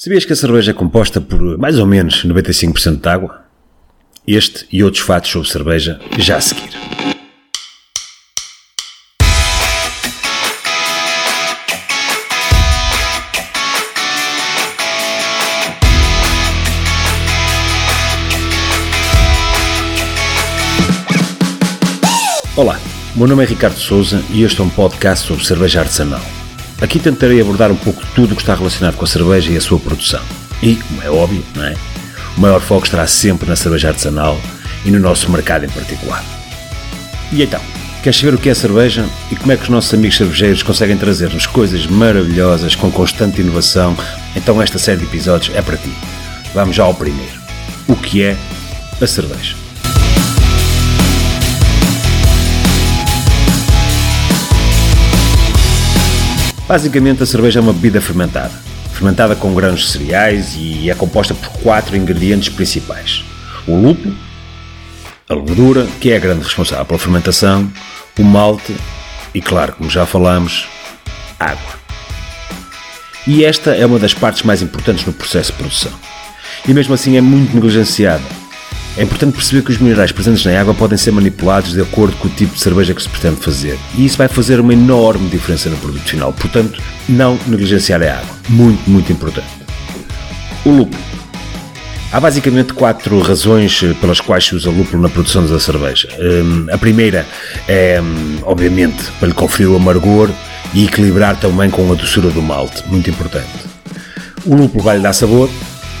Sabias que a cerveja é composta por mais ou menos 95% de água? Este e outros fatos sobre cerveja já a seguir. Olá, meu nome é Ricardo Souza e este é um podcast sobre cerveja artesanal. Aqui tentarei abordar um pouco tudo o que está relacionado com a cerveja e a sua produção. E, como é óbvio, não é? o maior foco estará sempre na cerveja artesanal e no nosso mercado em particular. E então, queres saber o que é cerveja e como é que os nossos amigos cervejeiros conseguem trazer-nos coisas maravilhosas com constante inovação? Então esta série de episódios é para ti. Vamos já ao primeiro. O que é a cerveja? Basicamente, a cerveja é uma bebida fermentada, fermentada com grãos de cereais e é composta por quatro ingredientes principais: o lúpulo, a levedura, que é a grande responsável pela fermentação, o malte e, claro, como já falamos, água. E esta é uma das partes mais importantes no processo de produção. E mesmo assim é muito negligenciada é importante perceber que os minerais presentes na água podem ser manipulados de acordo com o tipo de cerveja que se pretende fazer. E isso vai fazer uma enorme diferença no produto final. Portanto, não negligenciar a água. Muito, muito importante. O lúpulo. Há basicamente quatro razões eh, pelas quais se usa lúpulo na produção da cerveja. Hum, a primeira é, hum, obviamente, para lhe conferir o amargor e equilibrar também com a doçura do malte. Muito importante. O lúpulo vai lhe dar sabor,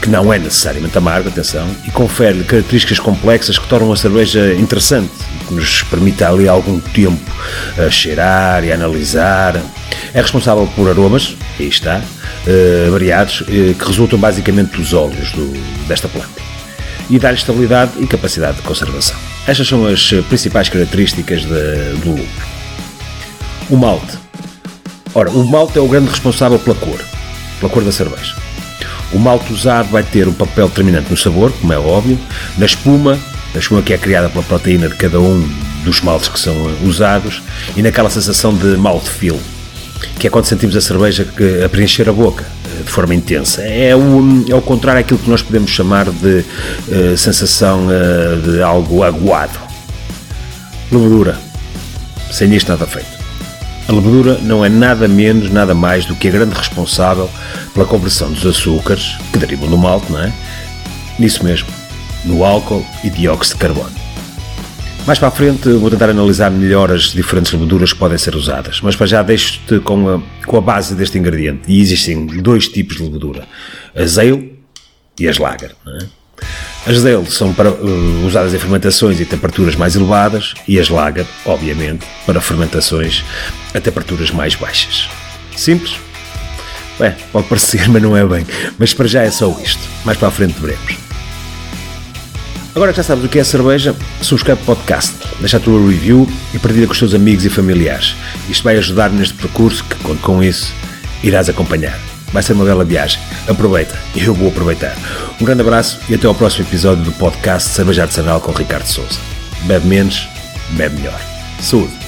que não é necessariamente amargo, atenção, e confere-lhe características complexas que tornam a cerveja interessante, que nos permite ali algum tempo a cheirar e a analisar. É responsável por aromas, aí está, uh, variados, uh, que resultam basicamente dos óleos do, desta planta. E dar estabilidade e capacidade de conservação. Estas são as principais características de, do lúpulo. O malte. Ora, o malte é o grande responsável pela cor, pela cor da cerveja. O malte usado vai ter um papel determinante no sabor, como é óbvio, na espuma, na espuma que é criada pela proteína de cada um dos maltes que são usados, e naquela sensação de mouthfeel, que é quando sentimos a cerveja a preencher a boca eh, de forma intensa. É o, é o contrário àquilo que nós podemos chamar de uh, sensação uh, de algo aguado. Levedura. Sem isto nada feito. A levedura não é nada menos, nada mais do que a grande responsável pela conversão dos açúcares, que derivam do malte, não é? Nisso mesmo, no álcool e dióxido de carbono. Mais para a frente vou tentar analisar melhor as diferentes leveduras que podem ser usadas, mas para já deixo-te com a, com a base deste ingrediente. E existem dois tipos de levedura, as ale e as lager. É? As dele são para, uh, usadas em fermentações e temperaturas mais elevadas e as lager, obviamente, para fermentações a temperaturas mais baixas. Simples? Bem, pode parecer, mas não é bem. Mas para já é só isto. Mais para a frente veremos. Agora que já sabes o que é cerveja, subscreve o podcast, deixa a tua review e partilha com os teus amigos e familiares. Isto vai ajudar neste percurso que, com isso, irás acompanhar. Vai ser uma bela viagem. Aproveita. Eu vou aproveitar. Um grande abraço e até ao próximo episódio do podcast Cerveja Artesanal com Ricardo Souza. Bebe menos, bebe melhor. Saúde!